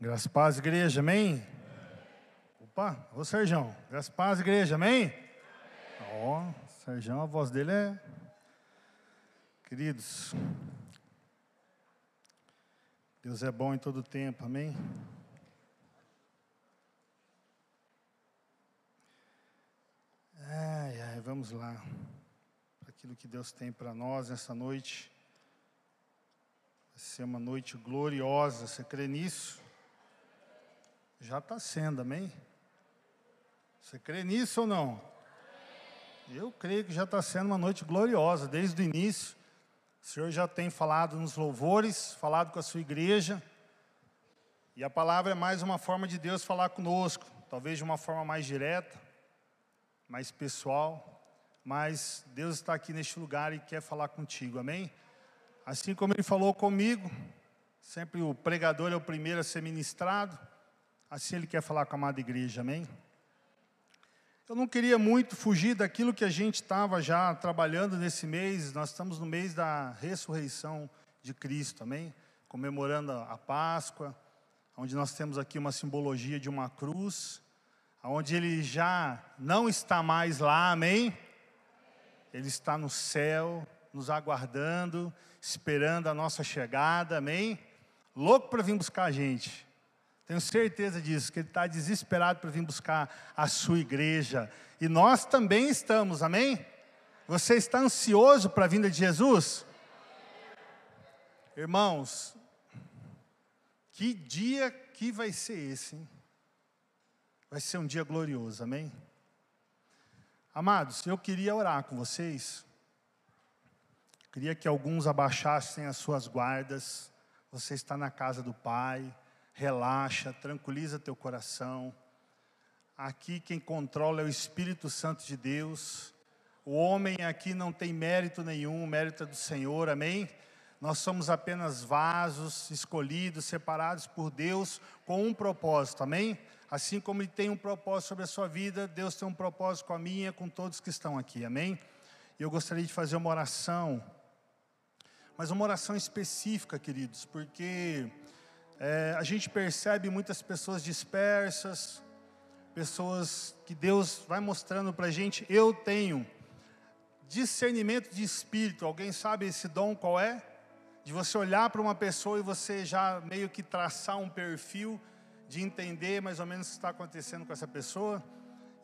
Graças paz, igreja, amém? Opa, ô Serjão, graças paz, igreja, amém? Ó, oh, Serjão, a voz dele é. Queridos, Deus é bom em todo tempo, amém? Ai, ai, vamos lá. Aquilo que Deus tem para nós nessa noite. Vai ser uma noite gloriosa, você crê nisso? Já está sendo, amém? Você crê nisso ou não? Eu creio que já está sendo uma noite gloriosa, desde o início. O Senhor já tem falado nos louvores, falado com a sua igreja. E a palavra é mais uma forma de Deus falar conosco, talvez de uma forma mais direta, mais pessoal. Mas Deus está aqui neste lugar e quer falar contigo, amém? Assim como Ele falou comigo, sempre o pregador é o primeiro a ser ministrado. Assim Ele quer falar com a amada igreja, amém? Eu não queria muito fugir daquilo que a gente estava já trabalhando nesse mês. Nós estamos no mês da ressurreição de Cristo, amém? Comemorando a Páscoa, onde nós temos aqui uma simbologia de uma cruz, onde Ele já não está mais lá, amém? Ele está no céu, nos aguardando, esperando a nossa chegada, amém? Louco para vir buscar a gente. Tenho certeza disso, que Ele está desesperado para vir buscar a sua igreja. E nós também estamos, amém? Você está ansioso para a vinda de Jesus? Irmãos, que dia que vai ser esse, hein? Vai ser um dia glorioso, amém? Amados, eu queria orar com vocês. Queria que alguns abaixassem as suas guardas. Você está na casa do Pai relaxa, tranquiliza teu coração. Aqui quem controla é o Espírito Santo de Deus. O homem aqui não tem mérito nenhum, mérito é do Senhor, amém? Nós somos apenas vasos escolhidos, separados por Deus com um propósito, amém? Assim como Ele tem um propósito sobre a sua vida, Deus tem um propósito com a minha, com todos que estão aqui, amém? E eu gostaria de fazer uma oração, mas uma oração específica, queridos, porque é, a gente percebe muitas pessoas dispersas, pessoas que Deus vai mostrando para a gente. Eu tenho discernimento de espírito. Alguém sabe esse dom qual é? De você olhar para uma pessoa e você já meio que traçar um perfil, de entender mais ou menos o que está acontecendo com essa pessoa.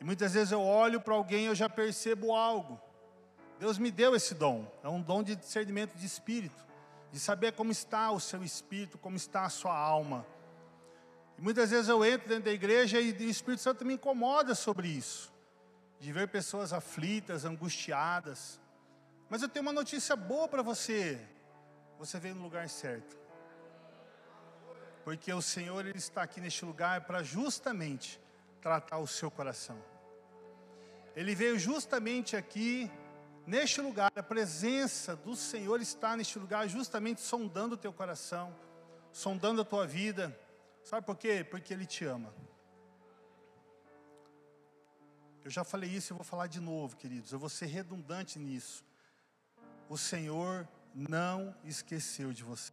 E muitas vezes eu olho para alguém e eu já percebo algo. Deus me deu esse dom, é um dom de discernimento de espírito de saber como está o seu espírito, como está a sua alma. E muitas vezes eu entro dentro da igreja e o Espírito Santo me incomoda sobre isso, de ver pessoas aflitas, angustiadas. Mas eu tenho uma notícia boa para você: você veio no lugar certo. Porque o Senhor ele está aqui neste lugar para justamente tratar o seu coração. Ele veio justamente aqui Neste lugar, a presença do Senhor está neste lugar, justamente sondando o teu coração, sondando a tua vida. Sabe por quê? Porque Ele te ama. Eu já falei isso e vou falar de novo, queridos. Eu vou ser redundante nisso. O Senhor não esqueceu de você.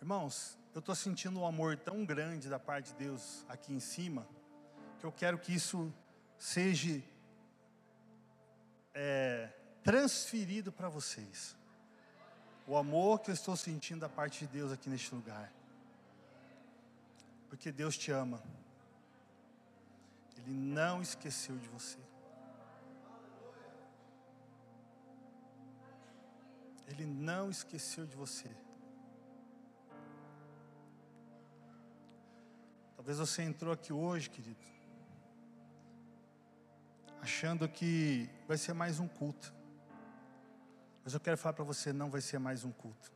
Irmãos, eu estou sentindo um amor tão grande da parte de Deus aqui em cima que eu quero que isso seja é, transferido para vocês. O amor que eu estou sentindo da parte de Deus aqui neste lugar. Porque Deus te ama. Ele não esqueceu de você. Ele não esqueceu de você. Talvez você entrou aqui hoje, querido, achando que vai ser mais um culto. Mas eu quero falar para você: não vai ser mais um culto.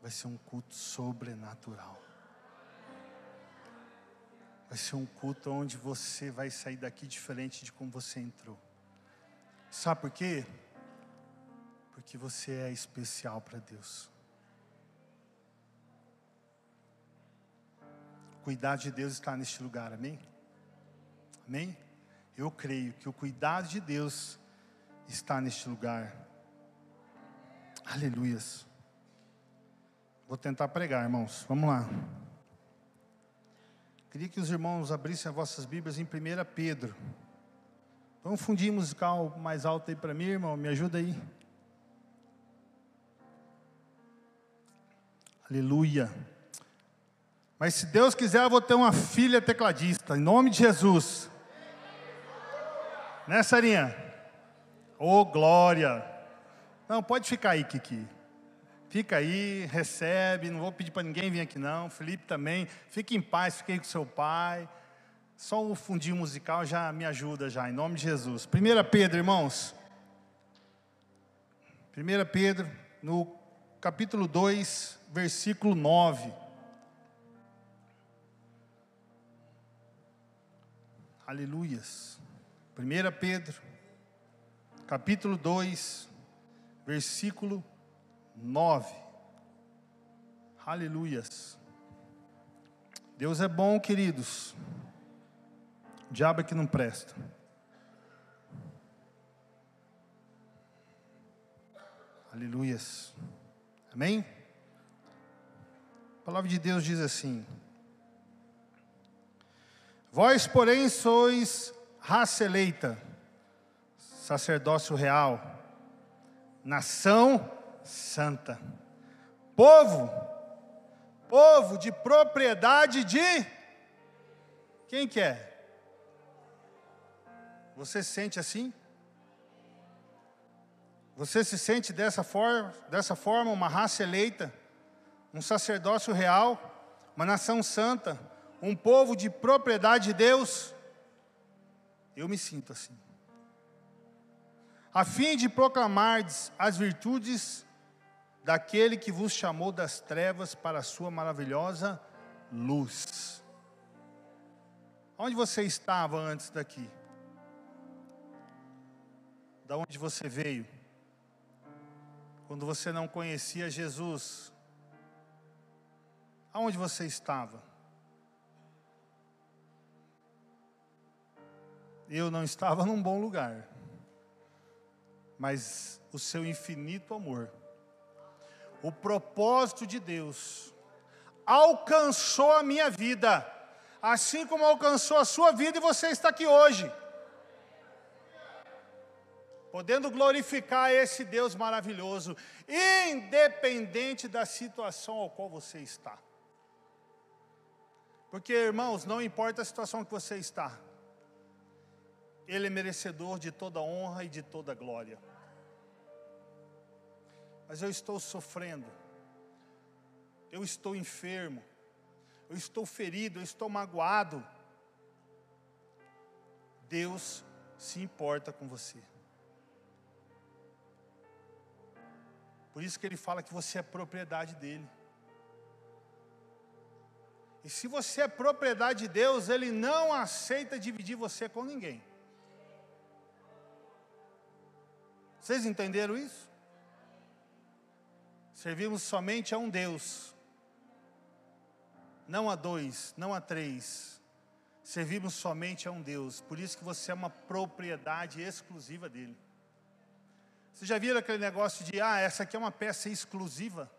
Vai ser um culto sobrenatural. Vai ser um culto onde você vai sair daqui diferente de como você entrou. Sabe por quê? Porque você é especial para Deus. O cuidado de Deus está neste lugar, amém? Amém? Eu creio que o cuidado de Deus está neste lugar. Aleluias. Vou tentar pregar, irmãos. Vamos lá. Queria que os irmãos abrissem as vossas Bíblias em 1 Pedro. Vamos fundir musical mais alto aí para mim, irmão. Me ajuda aí. Aleluia. Mas se Deus quiser, eu vou ter uma filha tecladista, em nome de Jesus. Né, Sarinha? Ô, oh, glória. Não, pode ficar aí, Kiki. Fica aí, recebe, não vou pedir para ninguém vir aqui não. Felipe também, fique em paz, fique aí com seu pai. Só o fundinho musical já me ajuda já, em nome de Jesus. 1 Pedro, irmãos. 1 Pedro, no capítulo 2, versículo 9. Aleluias. 1 Pedro, capítulo 2, versículo 9. Aleluias. Deus é bom, queridos. O diabo é que não presta. Aleluias. Amém? A palavra de Deus diz assim: Vós, porém, sois raça eleita, sacerdócio real, nação santa, povo, povo de propriedade de quem que é? Você se sente assim? Você se sente dessa forma, dessa forma uma raça eleita, um sacerdócio real, uma nação santa, um povo de propriedade de Deus? Eu me sinto assim. A fim de proclamar as virtudes daquele que vos chamou das trevas para a sua maravilhosa luz. Onde você estava antes daqui? Da onde você veio? Quando você não conhecia Jesus, aonde você estava? Eu não estava num bom lugar, mas o seu infinito amor o propósito de Deus alcançou a minha vida, assim como alcançou a sua vida e você está aqui hoje. Podendo glorificar esse Deus maravilhoso, independente da situação ao qual você está. Porque, irmãos, não importa a situação que você está, Ele é merecedor de toda honra e de toda glória mas eu estou sofrendo, eu estou enfermo, eu estou ferido, eu estou magoado. Deus se importa com você. Por isso que ele fala que você é propriedade dele. E se você é propriedade de Deus, ele não aceita dividir você com ninguém. Vocês entenderam isso? Servimos somente a um Deus, não a dois, não a três. Servimos somente a um Deus, por isso que você é uma propriedade exclusiva dele. Você já viram aquele negócio de, ah, essa aqui é uma peça exclusiva?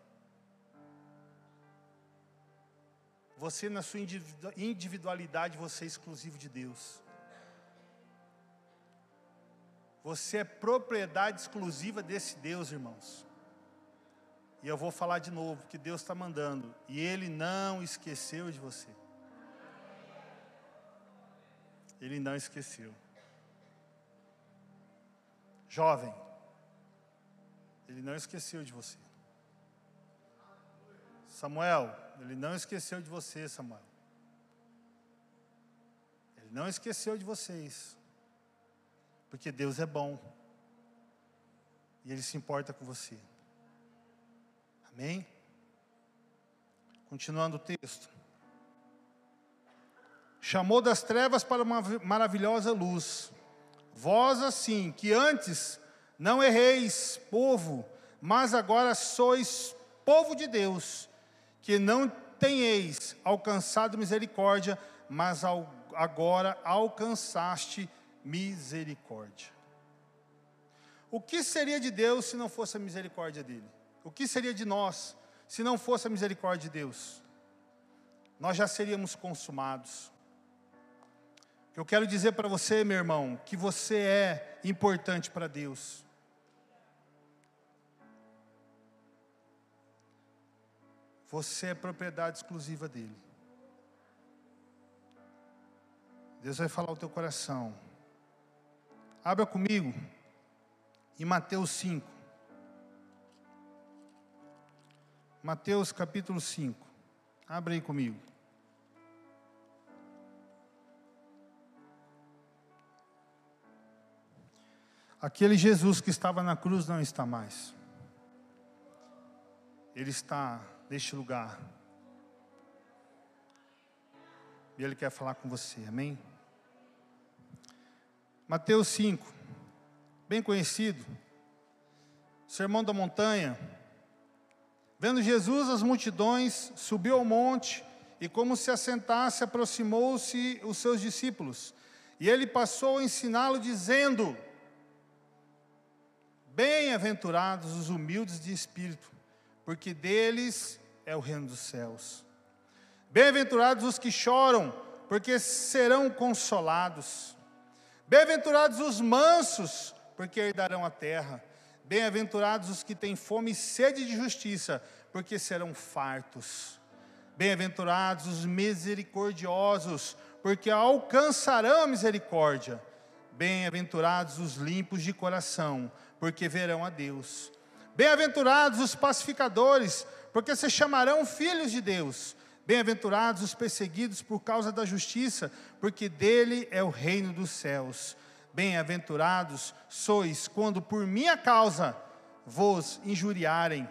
Você, na sua individualidade, você é exclusivo de Deus. Você é propriedade exclusiva desse Deus, irmãos. E eu vou falar de novo que Deus está mandando. E Ele não esqueceu de você. Ele não esqueceu. Jovem, Ele não esqueceu de você. Samuel, Ele não esqueceu de você, Samuel. Ele não esqueceu de vocês. Porque Deus é bom. E Ele se importa com você. Amém? Continuando o texto. Chamou das trevas para uma maravilhosa luz. Vós assim, que antes não erreis, povo, mas agora sois povo de Deus, que não tenheis alcançado misericórdia, mas agora alcançaste misericórdia. O que seria de Deus se não fosse a misericórdia dele? O que seria de nós se não fosse a misericórdia de Deus? Nós já seríamos consumados. Eu quero dizer para você, meu irmão, que você é importante para Deus. Você é propriedade exclusiva dele. Deus vai falar o teu coração. Abra comigo em Mateus 5. Mateus capítulo 5. Abra aí comigo. Aquele Jesus que estava na cruz não está mais. Ele está neste lugar. E Ele quer falar com você, amém? Mateus 5, bem conhecido, Sermão da Montanha. Vendo Jesus as multidões, subiu ao monte e, como se assentasse, aproximou-se os seus discípulos. E ele passou a ensiná-lo, dizendo: Bem-aventurados os humildes de espírito, porque deles é o reino dos céus. Bem-aventurados os que choram, porque serão consolados. Bem-aventurados os mansos, porque herdarão a terra. Bem-aventurados os que têm fome e sede de justiça, porque serão fartos. Bem-aventurados os misericordiosos, porque alcançarão a misericórdia. Bem-aventurados os limpos de coração, porque verão a Deus. Bem-aventurados os pacificadores, porque se chamarão filhos de Deus. Bem-aventurados os perseguidos por causa da justiça, porque dele é o reino dos céus. Bem-aventurados sois quando por minha causa vos injuriarem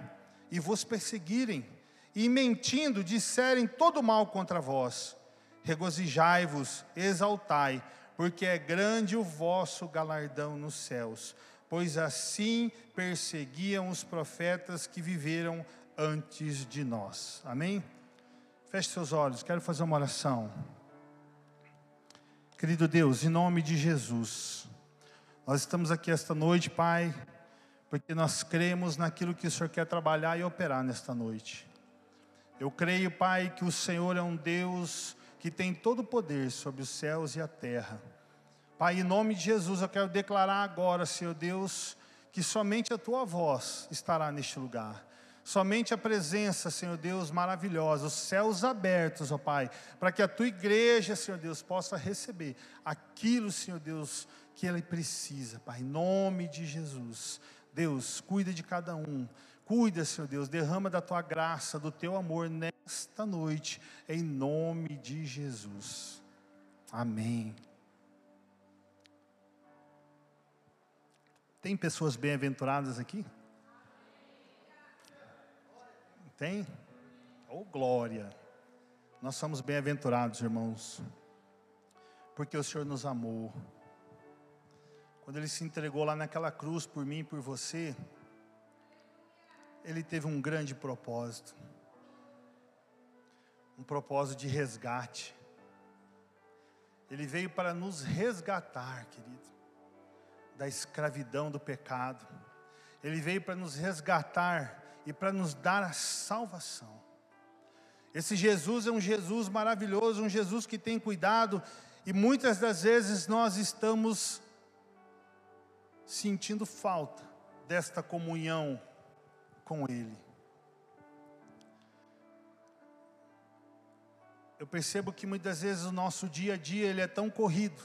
e vos perseguirem, e mentindo disserem todo mal contra vós. Regozijai-vos, exaltai, porque é grande o vosso galardão nos céus pois assim perseguiam os profetas que viveram antes de nós. Amém? Feche seus olhos, quero fazer uma oração. Querido Deus, em nome de Jesus, nós estamos aqui esta noite, Pai, porque nós cremos naquilo que o Senhor quer trabalhar e operar nesta noite. Eu creio, Pai, que o Senhor é um Deus que tem todo o poder sobre os céus e a terra. Pai, em nome de Jesus, eu quero declarar agora, Senhor Deus, que somente a tua voz estará neste lugar. Somente a presença, Senhor Deus, maravilhosa, os céus abertos, ó Pai, para que a tua igreja, Senhor Deus, possa receber aquilo, Senhor Deus, que ela precisa, Pai, em nome de Jesus. Deus, cuida de cada um. Cuida, Senhor Deus, derrama da tua graça, do teu amor nesta noite, em nome de Jesus. Amém. Tem pessoas bem-aventuradas aqui? Tem? Oh, glória! Nós somos bem-aventurados, irmãos, porque o Senhor nos amou. Quando Ele se entregou lá naquela cruz por mim e por você, Ele teve um grande propósito um propósito de resgate. Ele veio para nos resgatar, querido da escravidão do pecado. Ele veio para nos resgatar e para nos dar a salvação. Esse Jesus é um Jesus maravilhoso, um Jesus que tem cuidado, e muitas das vezes nós estamos sentindo falta desta comunhão com Ele. Eu percebo que muitas vezes o nosso dia a dia ele é tão corrido,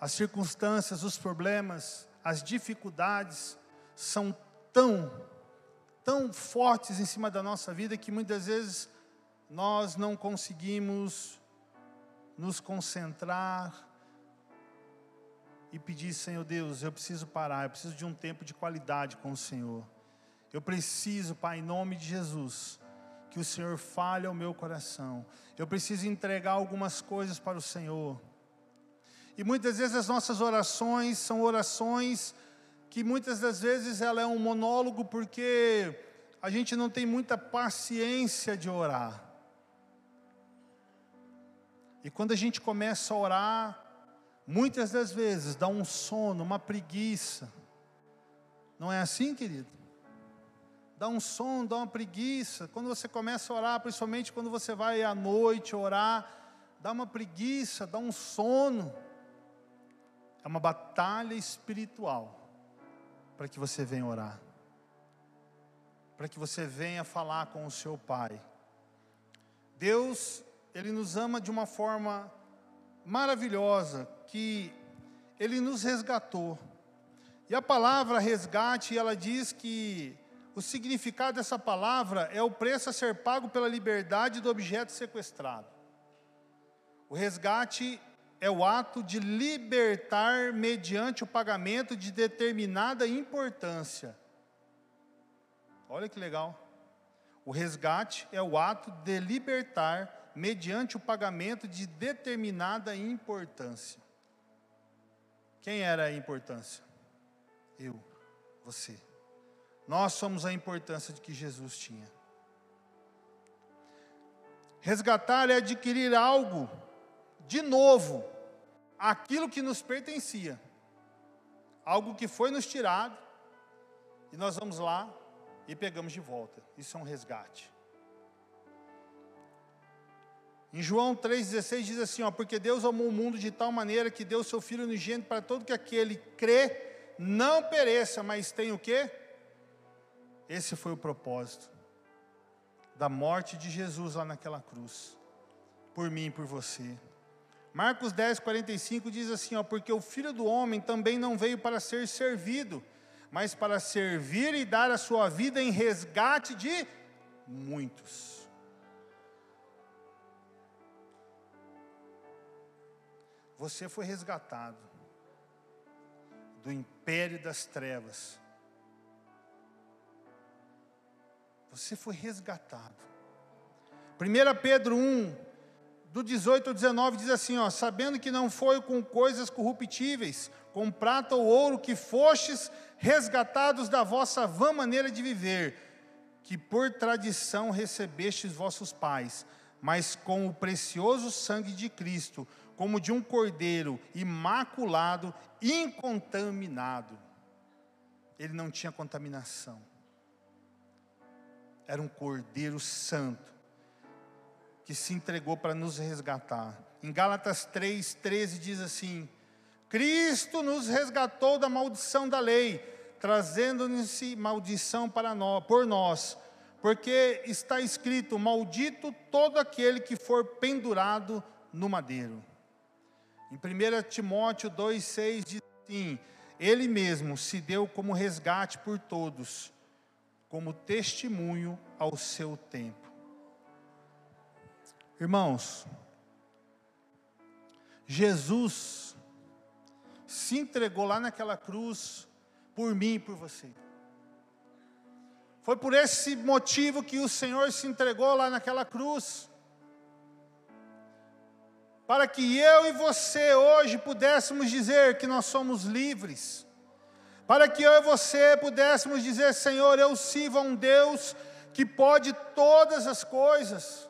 as circunstâncias, os problemas, as dificuldades são tão, tão fortes em cima da nossa vida que muitas vezes nós não conseguimos nos concentrar e pedir, Senhor Deus, eu preciso parar, eu preciso de um tempo de qualidade com o Senhor. Eu preciso, Pai, em nome de Jesus, que o Senhor fale ao meu coração. Eu preciso entregar algumas coisas para o Senhor. E muitas vezes as nossas orações são orações que muitas das vezes ela é um monólogo porque a gente não tem muita paciência de orar. E quando a gente começa a orar, muitas das vezes dá um sono, uma preguiça. Não é assim, querido? Dá um som, dá uma preguiça. Quando você começa a orar, principalmente quando você vai à noite orar, dá uma preguiça, dá um sono. É uma batalha espiritual para que você venha orar, para que você venha falar com o seu Pai. Deus, Ele nos ama de uma forma maravilhosa, que Ele nos resgatou. E a palavra resgate, ela diz que o significado dessa palavra é o preço a ser pago pela liberdade do objeto sequestrado. O resgate é o ato de libertar mediante o pagamento de determinada importância. Olha que legal. O resgate é o ato de libertar mediante o pagamento de determinada importância. Quem era a importância? Eu, você. Nós somos a importância de que Jesus tinha. Resgatar é adquirir algo de novo aquilo que nos pertencia, algo que foi nos tirado, e nós vamos lá e pegamos de volta. Isso é um resgate. Em João 3,16 diz assim: ó, Porque Deus amou o mundo de tal maneira que deu seu Filho unigênito para todo que aquele crê, não pereça, mas tem o quê? Esse foi o propósito da morte de Jesus lá naquela cruz, por mim e por você. Marcos 10, 45 diz assim: ó, Porque o filho do homem também não veio para ser servido, mas para servir e dar a sua vida em resgate de muitos. Você foi resgatado do império das trevas. Você foi resgatado. 1 Pedro 1, do 18 ao 19 diz assim, ó, sabendo que não foi com coisas corruptíveis, com prata ou ouro que fostes resgatados da vossa vã maneira de viver, que por tradição recebestes vossos pais, mas com o precioso sangue de Cristo, como de um cordeiro imaculado, incontaminado. Ele não tinha contaminação. Era um cordeiro santo que se entregou para nos resgatar. Em Gálatas 3:13 diz assim: Cristo nos resgatou da maldição da lei, trazendo-nos maldição para nós, por nós, porque está escrito: Maldito todo aquele que for pendurado no madeiro. Em 1 Timóteo 2,6 diz assim: Ele mesmo se deu como resgate por todos, como testemunho ao seu tempo. Irmãos, Jesus se entregou lá naquela cruz por mim e por você. Foi por esse motivo que o Senhor se entregou lá naquela cruz. Para que eu e você hoje pudéssemos dizer que nós somos livres. Para que eu e você pudéssemos dizer: Senhor, eu sirvo a um Deus que pode todas as coisas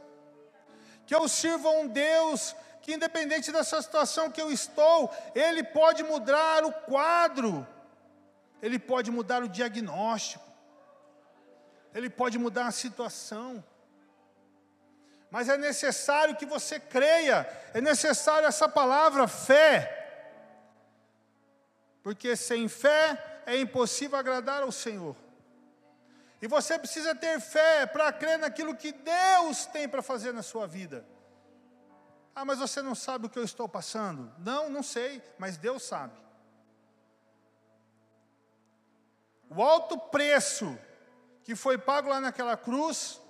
que eu sirvo a um Deus que, independente dessa situação que eu estou, Ele pode mudar o quadro, Ele pode mudar o diagnóstico, Ele pode mudar a situação. Mas é necessário que você creia, é necessário essa palavra fé, porque sem fé é impossível agradar ao Senhor. E você precisa ter fé para crer naquilo que Deus tem para fazer na sua vida. Ah, mas você não sabe o que eu estou passando? Não, não sei, mas Deus sabe. O alto preço que foi pago lá naquela cruz,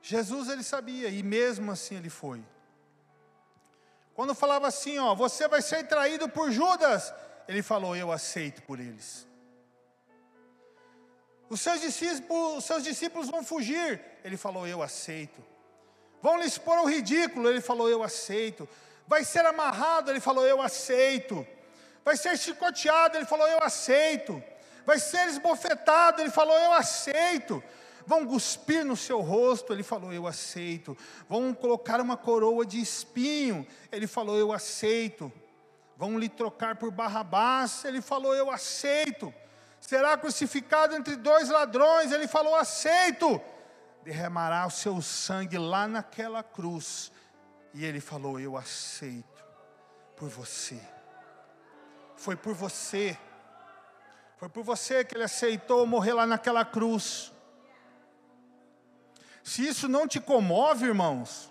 Jesus ele sabia e mesmo assim ele foi. Quando falava assim, ó, você vai ser traído por Judas, ele falou, eu aceito por eles. Os seus discípulos, os seus discípulos vão fugir. Ele falou: Eu aceito. Vão lhe expor ao ridículo. Ele falou: Eu aceito. Vai ser amarrado. Ele falou: Eu aceito. Vai ser chicoteado. Ele falou: Eu aceito. Vai ser esbofetado. Ele falou: Eu aceito. Vão cuspir no seu rosto. Ele falou: Eu aceito. Vão colocar uma coroa de espinho. Ele falou: Eu aceito. vão lhe trocar por Barrabás. Ele falou: Eu aceito. Será crucificado entre dois ladrões. Ele falou: Aceito. Derramará o seu sangue lá naquela cruz. E ele falou: Eu aceito por você. Foi por você. Foi por você que ele aceitou morrer lá naquela cruz. Se isso não te comove, irmãos,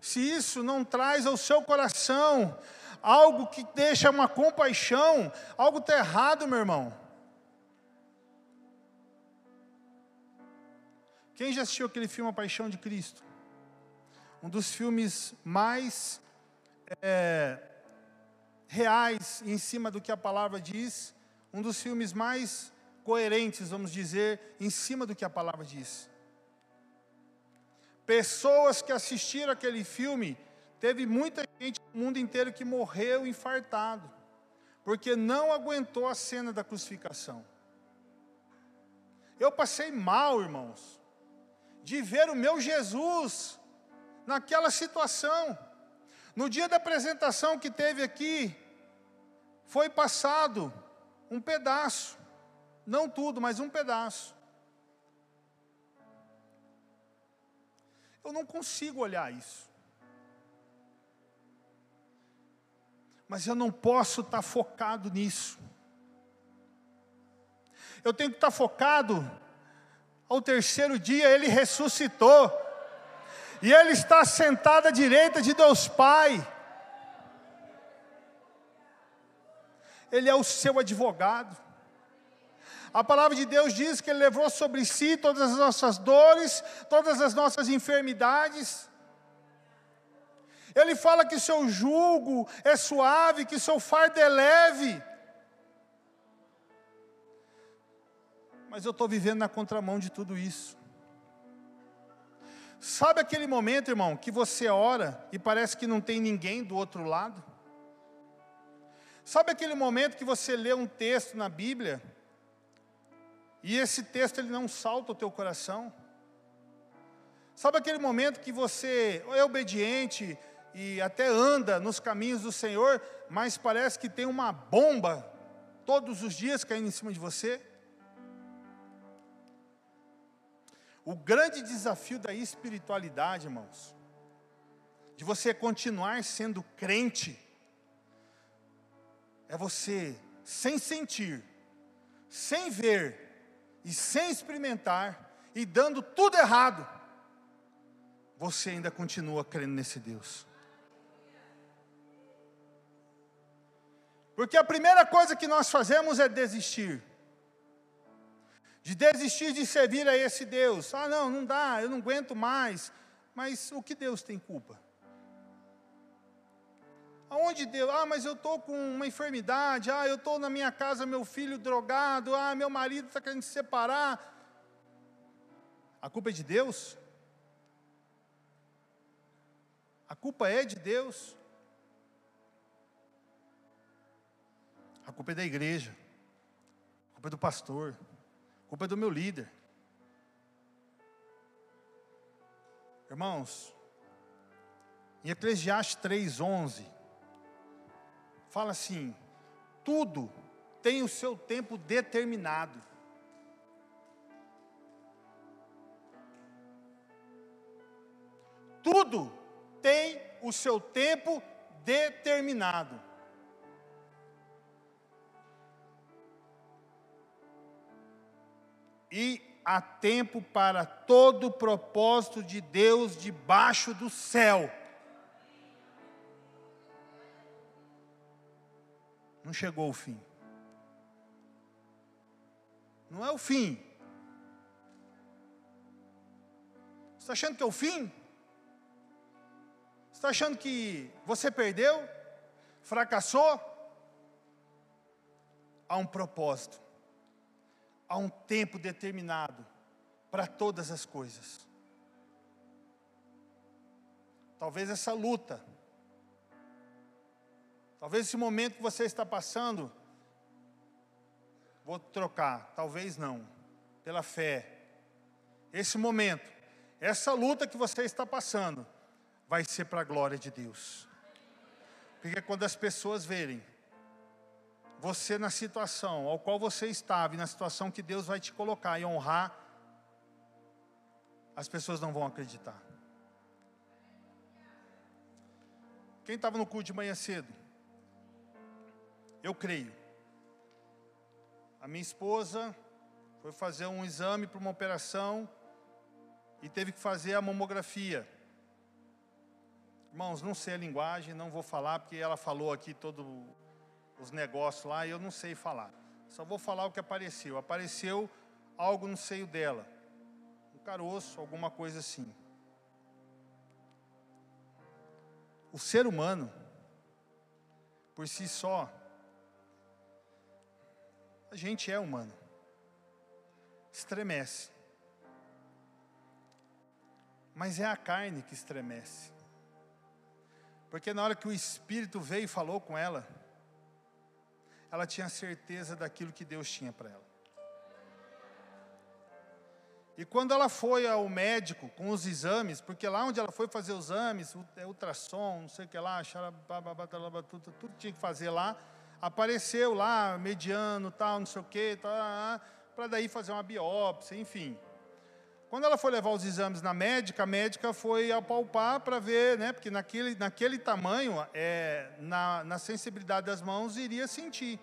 se isso não traz ao seu coração algo que deixa uma compaixão, algo está errado, meu irmão. Quem já assistiu aquele filme A Paixão de Cristo? Um dos filmes mais é, reais em cima do que a palavra diz, um dos filmes mais coerentes, vamos dizer, em cima do que a palavra diz. Pessoas que assistiram aquele filme, teve muita gente no mundo inteiro que morreu infartado, porque não aguentou a cena da crucificação. Eu passei mal, irmãos, de ver o meu Jesus naquela situação. No dia da apresentação que teve aqui, foi passado um pedaço, não tudo, mas um pedaço. Eu não consigo olhar isso. Mas eu não posso estar focado nisso. Eu tenho que estar focado. Ao terceiro dia ele ressuscitou. E ele está sentado à direita de Deus Pai. Ele é o seu advogado. A palavra de Deus diz que Ele levou sobre si todas as nossas dores, todas as nossas enfermidades. Ele fala que seu jugo é suave, que seu fardo é leve. Mas eu estou vivendo na contramão de tudo isso. Sabe aquele momento, irmão, que você ora e parece que não tem ninguém do outro lado? Sabe aquele momento que você lê um texto na Bíblia e esse texto ele não salta o teu coração? Sabe aquele momento que você é obediente e até anda nos caminhos do Senhor, mas parece que tem uma bomba todos os dias caindo em cima de você? O grande desafio da espiritualidade, irmãos, de você continuar sendo crente, é você, sem sentir, sem ver, e sem experimentar, e dando tudo errado, você ainda continua crendo nesse Deus. Porque a primeira coisa que nós fazemos é desistir. De desistir de servir a esse Deus. Ah, não, não dá, eu não aguento mais. Mas o que Deus tem culpa? Aonde Deus? Ah, mas eu estou com uma enfermidade. Ah, eu estou na minha casa, meu filho drogado. Ah, meu marido está querendo se separar. A culpa é de Deus? A culpa é de Deus? A culpa é da igreja. A culpa é do pastor. A culpa é do meu líder. Irmãos, em Eclesiastes 3:11 fala assim: tudo tem o seu tempo determinado. Tudo tem o seu tempo determinado. E há tempo para todo o propósito de Deus debaixo do céu. Não chegou o fim. Não é o fim. Você está achando que é o fim? Você está achando que você perdeu? Fracassou? Há um propósito, há um tempo determinado para todas as coisas. Talvez essa luta Talvez esse momento que você está passando, vou trocar, talvez não, pela fé. Esse momento, essa luta que você está passando, vai ser para a glória de Deus. Porque quando as pessoas verem você na situação ao qual você estava e na situação que Deus vai te colocar e honrar, as pessoas não vão acreditar. Quem estava no culto de manhã cedo? Eu creio. A minha esposa foi fazer um exame para uma operação e teve que fazer a mamografia. Irmãos, não sei a linguagem, não vou falar, porque ela falou aqui todos os negócios lá e eu não sei falar. Só vou falar o que apareceu. Apareceu algo no seio dela, um caroço, alguma coisa assim. O ser humano, por si só, a gente é humano, estremece. Mas é a carne que estremece. Porque na hora que o Espírito veio e falou com ela, ela tinha certeza daquilo que Deus tinha para ela. E quando ela foi ao médico com os exames, porque lá onde ela foi fazer os exames, é ultrassom, não sei o que lá, tudo, tudo tinha que fazer lá, apareceu lá, mediano, tal, não sei o que, para daí fazer uma biópsia, enfim. Quando ela foi levar os exames na médica, a médica foi apalpar para ver, né, porque naquele, naquele tamanho, é, na, na sensibilidade das mãos, iria sentir.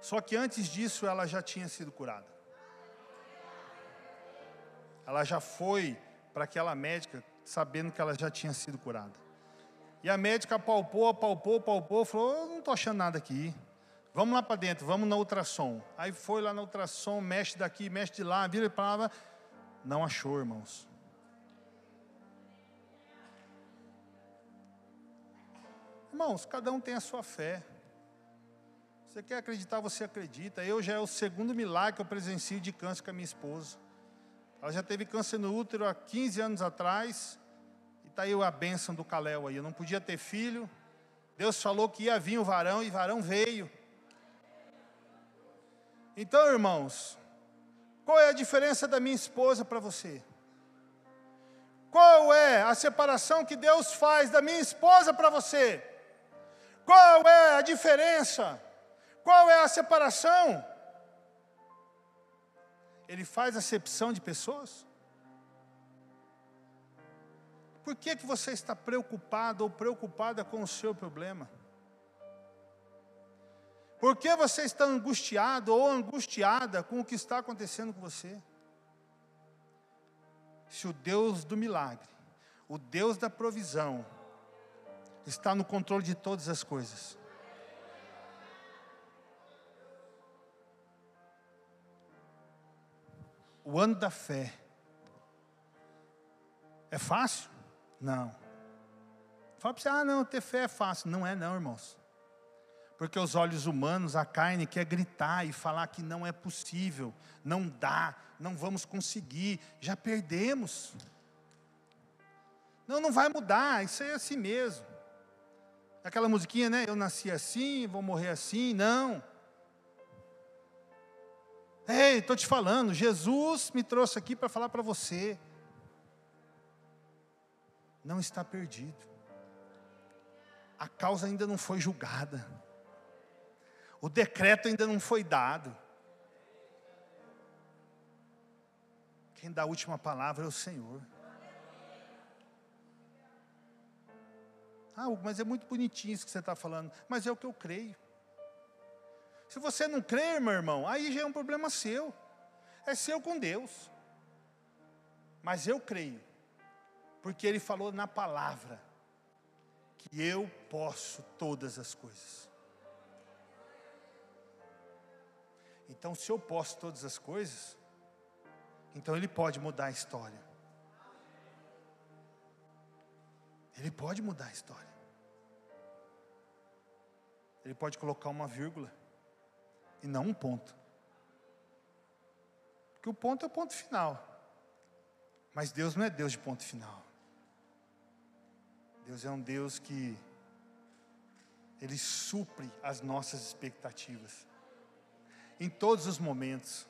Só que antes disso ela já tinha sido curada. Ela já foi para aquela médica sabendo que ela já tinha sido curada. E a médica apalpou, apalpou, apalpou, falou: Eu não estou achando nada aqui. Vamos lá para dentro, vamos na ultrassom. Aí foi lá na ultrassom, mexe daqui, mexe de lá, vira para lá. Não achou, irmãos. Irmãos, cada um tem a sua fé. Você quer acreditar, você acredita. Eu já é o segundo milagre que eu presencio de câncer com a minha esposa. Ela já teve câncer no útero há 15 anos atrás. E está aí a bênção do Caléu aí. Eu não podia ter filho. Deus falou que ia vir o varão e varão veio. Então, irmãos, qual é a diferença da minha esposa para você? Qual é a separação que Deus faz da minha esposa para você? Qual é a diferença? Qual é a separação? Ele faz acepção de pessoas? Por que, que você está preocupado ou preocupada com o seu problema? Por que você está angustiado ou angustiada com o que está acontecendo com você? Se o Deus do milagre, o Deus da provisão, está no controle de todas as coisas, o ano da fé. É fácil? Não. Fala para você, ah, não, ter fé é fácil. Não é, não, irmãos. Porque os olhos humanos, a carne quer gritar e falar que não é possível, não dá, não vamos conseguir, já perdemos. Não, não vai mudar, isso é assim mesmo. Aquela musiquinha, né? Eu nasci assim, vou morrer assim. Não. Ei, estou te falando, Jesus me trouxe aqui para falar para você. Não está perdido. A causa ainda não foi julgada. O decreto ainda não foi dado. Quem dá a última palavra é o Senhor. Ah, mas é muito bonitinho isso que você está falando. Mas é o que eu creio. Se você não crer, meu irmão, aí já é um problema seu. É seu com Deus. Mas eu creio, porque Ele falou na palavra, que eu posso todas as coisas. Então, se eu posso todas as coisas, então Ele pode mudar a história. Ele pode mudar a história. Ele pode colocar uma vírgula e não um ponto. Porque o ponto é o ponto final. Mas Deus não é Deus de ponto final. Deus é um Deus que Ele supre as nossas expectativas. Em todos os momentos.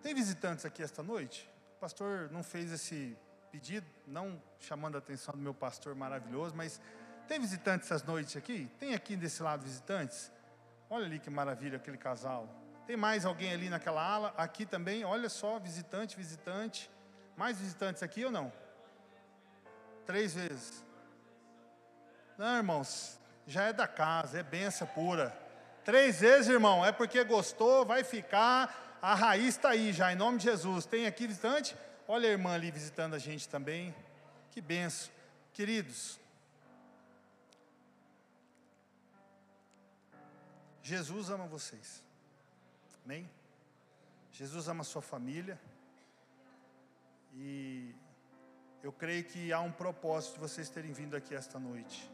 Tem visitantes aqui esta noite? O pastor não fez esse pedido, não chamando a atenção do meu pastor maravilhoso, mas tem visitantes essas noites aqui? Tem aqui desse lado visitantes? Olha ali que maravilha aquele casal. Tem mais alguém ali naquela ala? Aqui também, olha só, visitante, visitante. Mais visitantes aqui ou não? Três vezes. Não, irmãos, já é da casa, é benção pura. Três vezes, irmão, é porque gostou, vai ficar, a raiz está aí já, em nome de Jesus. Tem aqui visitante? Olha a irmã ali visitando a gente também. Que benção. Queridos, Jesus ama vocês. Amém? Jesus ama a sua família. E eu creio que há um propósito de vocês terem vindo aqui esta noite.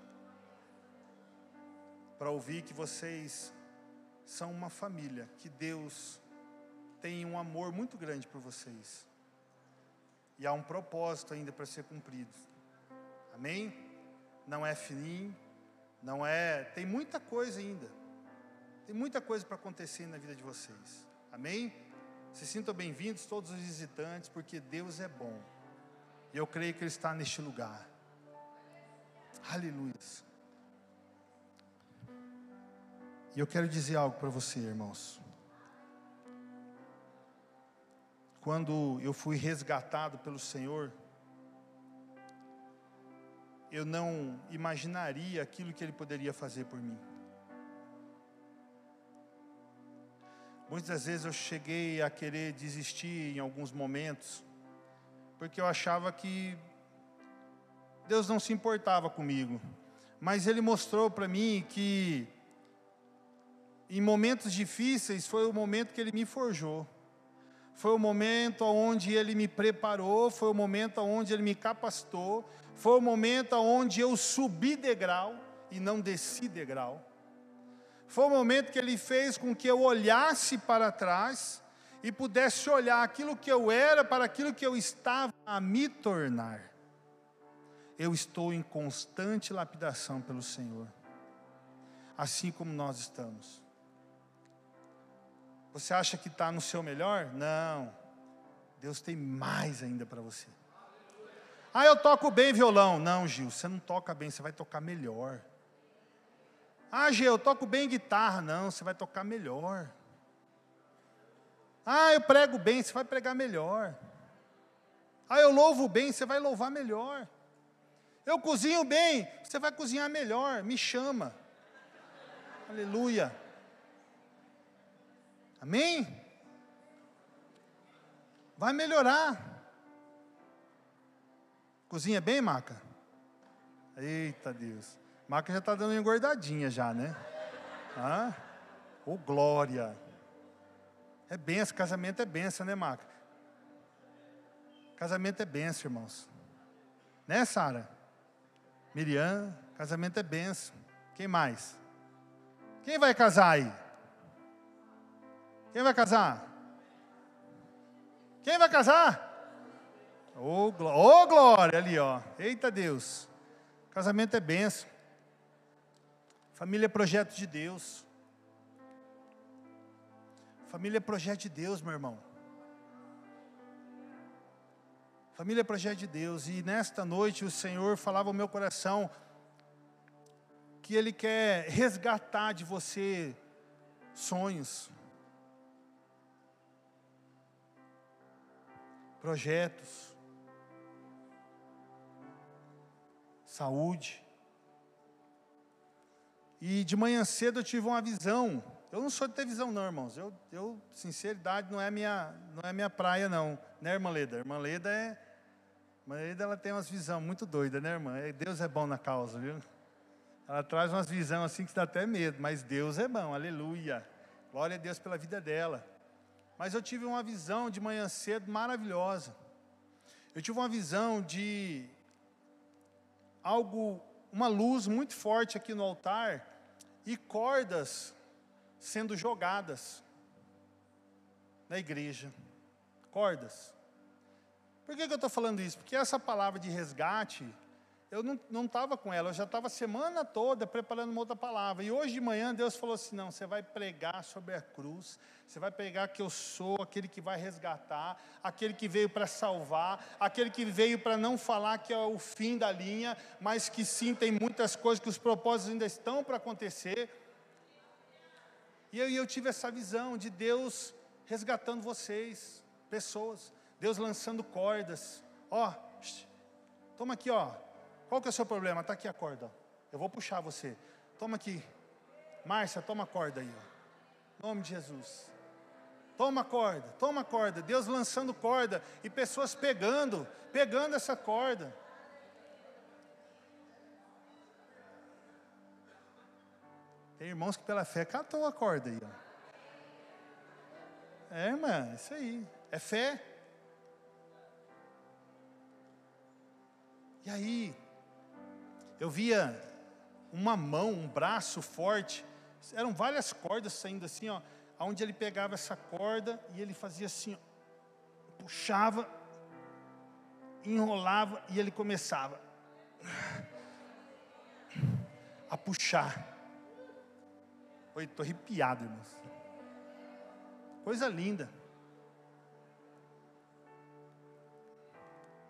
Para ouvir que vocês são uma família, que Deus tem um amor muito grande por vocês. E há um propósito ainda para ser cumprido. Amém? Não é fininho, não é. Tem muita coisa ainda. Tem muita coisa para acontecer na vida de vocês. Amém? Se sintam bem-vindos todos os visitantes, porque Deus é bom. E eu creio que Ele está neste lugar. Aleluia. E eu quero dizer algo para você, irmãos. Quando eu fui resgatado pelo Senhor, eu não imaginaria aquilo que Ele poderia fazer por mim. Muitas vezes eu cheguei a querer desistir em alguns momentos, porque eu achava que Deus não se importava comigo. Mas Ele mostrou para mim que, em momentos difíceis, foi o momento que Ele me forjou. Foi o momento onde Ele me preparou, foi o momento onde Ele me capacitou, foi o momento onde eu subi degrau e não desci degrau. Foi o momento que ele fez com que eu olhasse para trás e pudesse olhar aquilo que eu era para aquilo que eu estava a me tornar. Eu estou em constante lapidação pelo Senhor, assim como nós estamos. Você acha que está no seu melhor? Não. Deus tem mais ainda para você. Ah, eu toco bem violão. Não, Gil, você não toca bem, você vai tocar melhor. Ah, Gê, eu toco bem guitarra. Não, você vai tocar melhor. Ah, eu prego bem, você vai pregar melhor. Ah, eu louvo bem, você vai louvar melhor. Eu cozinho bem, você vai cozinhar melhor. Me chama. Aleluia. Amém? Vai melhorar. Cozinha bem, Maca? Eita Deus. Maca já está dando engordadinha já, né? Ah, ô oh, glória. É benção, casamento é benção, né, Maca? Casamento é benção, irmãos. Né, Sara? Miriam, casamento é benção. Quem mais? Quem vai casar aí? Quem vai casar? Quem vai casar? Ô oh, oh, glória ali, ó. Eita Deus. Casamento é benção. Família é projeto de Deus. Família é projeto de Deus, meu irmão. Família é projeto de Deus. E nesta noite o Senhor falava ao meu coração que Ele quer resgatar de você sonhos, projetos, saúde. E de manhã cedo eu tive uma visão. Eu não sou de ter visão, não, irmãos. Eu, eu sinceridade, não é minha, não é minha praia, não. Né, irmã Leda? Irmã Leda é. Irmã Leda, ela tem umas visões muito doidas, né, irmã? Deus é bom na causa, viu? Ela traz umas visões assim que dá até medo, mas Deus é bom, aleluia. Glória a Deus pela vida dela. Mas eu tive uma visão de manhã cedo maravilhosa. Eu tive uma visão de algo, uma luz muito forte aqui no altar e cordas sendo jogadas na igreja. Cordas. Por que, que eu estou falando isso? Porque essa palavra de resgate, eu não estava com ela, eu já estava a semana toda preparando uma outra palavra. E hoje de manhã Deus falou assim: não, você vai pregar sobre a cruz, você vai pregar que eu sou aquele que vai resgatar, aquele que veio para salvar, aquele que veio para não falar que é o fim da linha, mas que sim tem muitas coisas que os propósitos ainda estão para acontecer. E eu, eu tive essa visão de Deus resgatando vocês, pessoas, Deus lançando cordas. Ó, toma aqui, ó qual que é o seu problema? Está aqui a corda. Eu vou puxar você. Toma aqui. Márcia, toma a corda aí. Ó. Em nome de Jesus. Toma a corda, toma a corda. Deus lançando corda e pessoas pegando, pegando essa corda. Tem irmãos que pela fé catou a corda aí. Ó. É, irmã, isso aí. É fé. E aí, eu via uma mão, um braço forte, eram várias cordas saindo assim, ó, onde ele pegava essa corda e ele fazia assim, ó, puxava, enrolava e ele começava a puxar. Oi, estou arrepiado, irmãos. Coisa linda.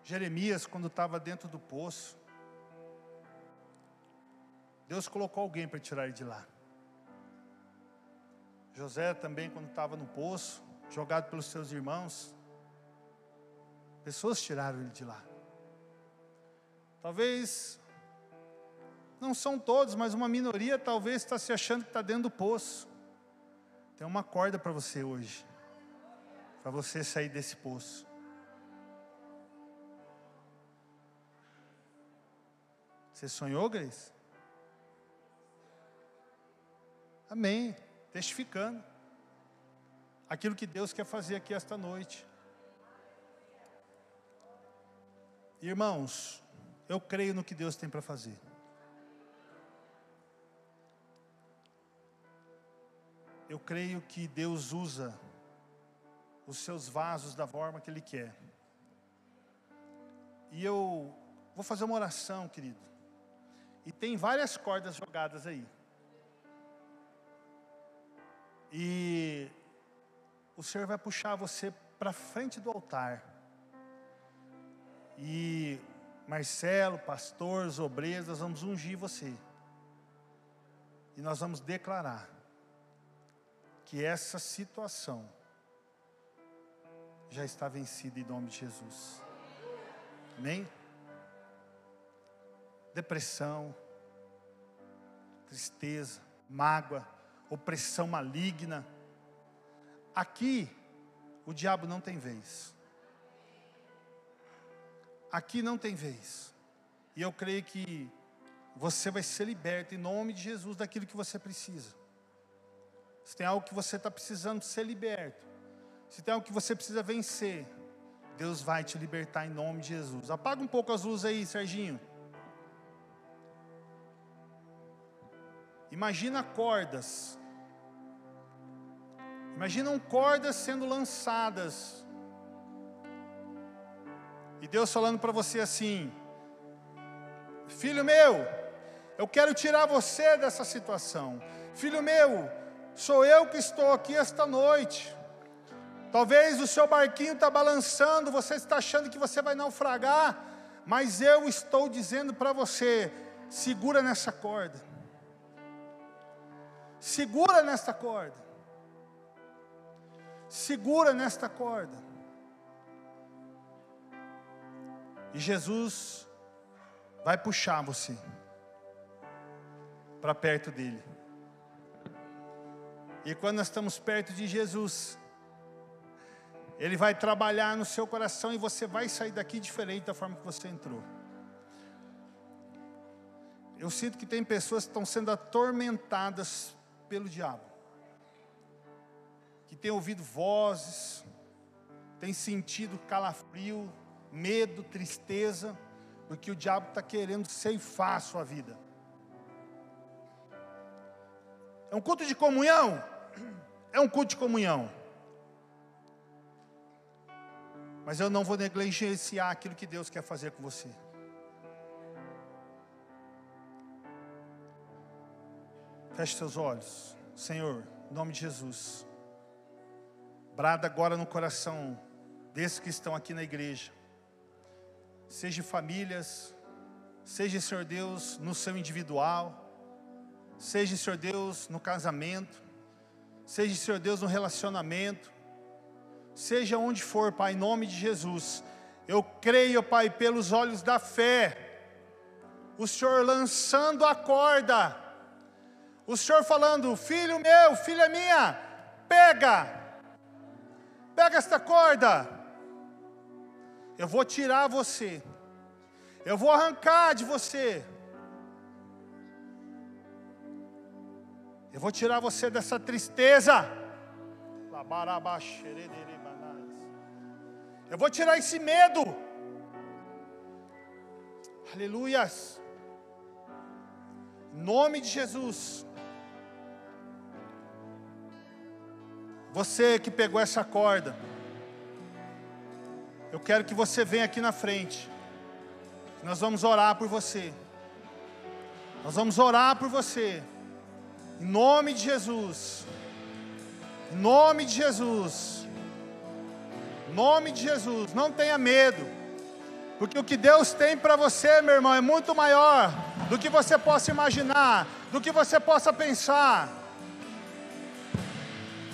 Jeremias, quando estava dentro do poço, Deus colocou alguém para tirar ele de lá. José também, quando estava no poço, jogado pelos seus irmãos, pessoas tiraram ele de lá. Talvez, não são todos, mas uma minoria talvez está se achando que está dentro do poço. Tem uma corda para você hoje, para você sair desse poço. Você sonhou, Grace? Amém. Testificando. Aquilo que Deus quer fazer aqui esta noite. Irmãos, eu creio no que Deus tem para fazer. Eu creio que Deus usa os seus vasos da forma que Ele quer. E eu vou fazer uma oração, querido. E tem várias cordas jogadas aí. E o Senhor vai puxar você para frente do altar. E Marcelo, pastor, os obreiros, nós vamos ungir você. E nós vamos declarar que essa situação já está vencida em nome de Jesus. Amém? Depressão, tristeza, mágoa, opressão maligna. Aqui, o diabo não tem vez. Aqui não tem vez. E eu creio que você vai ser liberto em nome de Jesus daquilo que você precisa. Se tem algo que você está precisando ser liberto, se tem algo que você precisa vencer, Deus vai te libertar em nome de Jesus. Apaga um pouco as luzes aí, Serginho. Imagina cordas Imaginam cordas sendo lançadas. E Deus falando para você assim: Filho meu, eu quero tirar você dessa situação. Filho meu, sou eu que estou aqui esta noite. Talvez o seu barquinho está balançando, você está achando que você vai naufragar, mas eu estou dizendo para você: segura nessa corda. Segura nesta corda segura nesta corda. E Jesus vai puxar você para perto dele. E quando nós estamos perto de Jesus, Ele vai trabalhar no seu coração e você vai sair daqui diferente da forma que você entrou. Eu sinto que tem pessoas que estão sendo atormentadas pelo diabo que tem ouvido vozes, tem sentido calafrio, medo, tristeza, porque o diabo está querendo ceifar a sua vida. É um culto de comunhão? É um culto de comunhão. Mas eu não vou negligenciar aquilo que Deus quer fazer com você. Feche seus olhos. Senhor, em nome de Jesus. Brada agora no coração desses que estão aqui na igreja. Seja famílias, seja, Senhor Deus, no seu individual, seja, Senhor Deus, no casamento, seja, Senhor Deus, no relacionamento, seja onde for, Pai, em nome de Jesus. Eu creio, Pai, pelos olhos da fé, o Senhor lançando a corda, o Senhor falando: Filho meu, filha minha, pega, pega esta corda, eu vou tirar você, eu vou arrancar de você, eu vou tirar você dessa tristeza. Eu vou tirar esse medo. Aleluias. Em nome de Jesus. Você que pegou essa corda, eu quero que você venha aqui na frente. Nós vamos orar por você. Nós vamos orar por você. Em nome de Jesus. Em nome de Jesus. Em nome de Jesus. Não tenha medo. Porque o que Deus tem para você, meu irmão, é muito maior do que você possa imaginar, do que você possa pensar.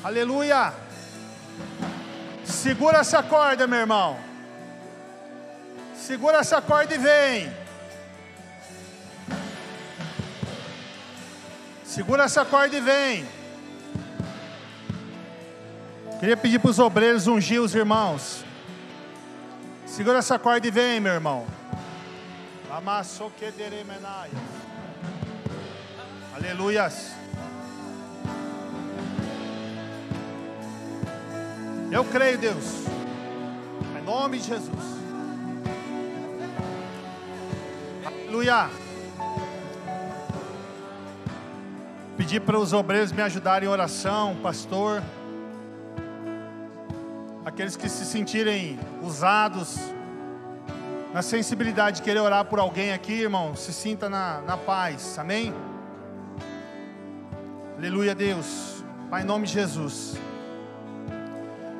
Aleluia. Segura essa corda, meu irmão. Segura essa corda e vem. Segura essa corda e vem. Queria pedir para os obreiros ungir os irmãos. Segura essa corda e vem, meu irmão. Aleluias. Eu creio, Deus. Em nome de Jesus. Aleluia. Pedir para os obreiros me ajudarem em oração, pastor. Aqueles que se sentirem usados na sensibilidade de querer orar por alguém aqui, irmão, se sinta na, na paz, amém? Aleluia, Deus. Pai, em nome de Jesus.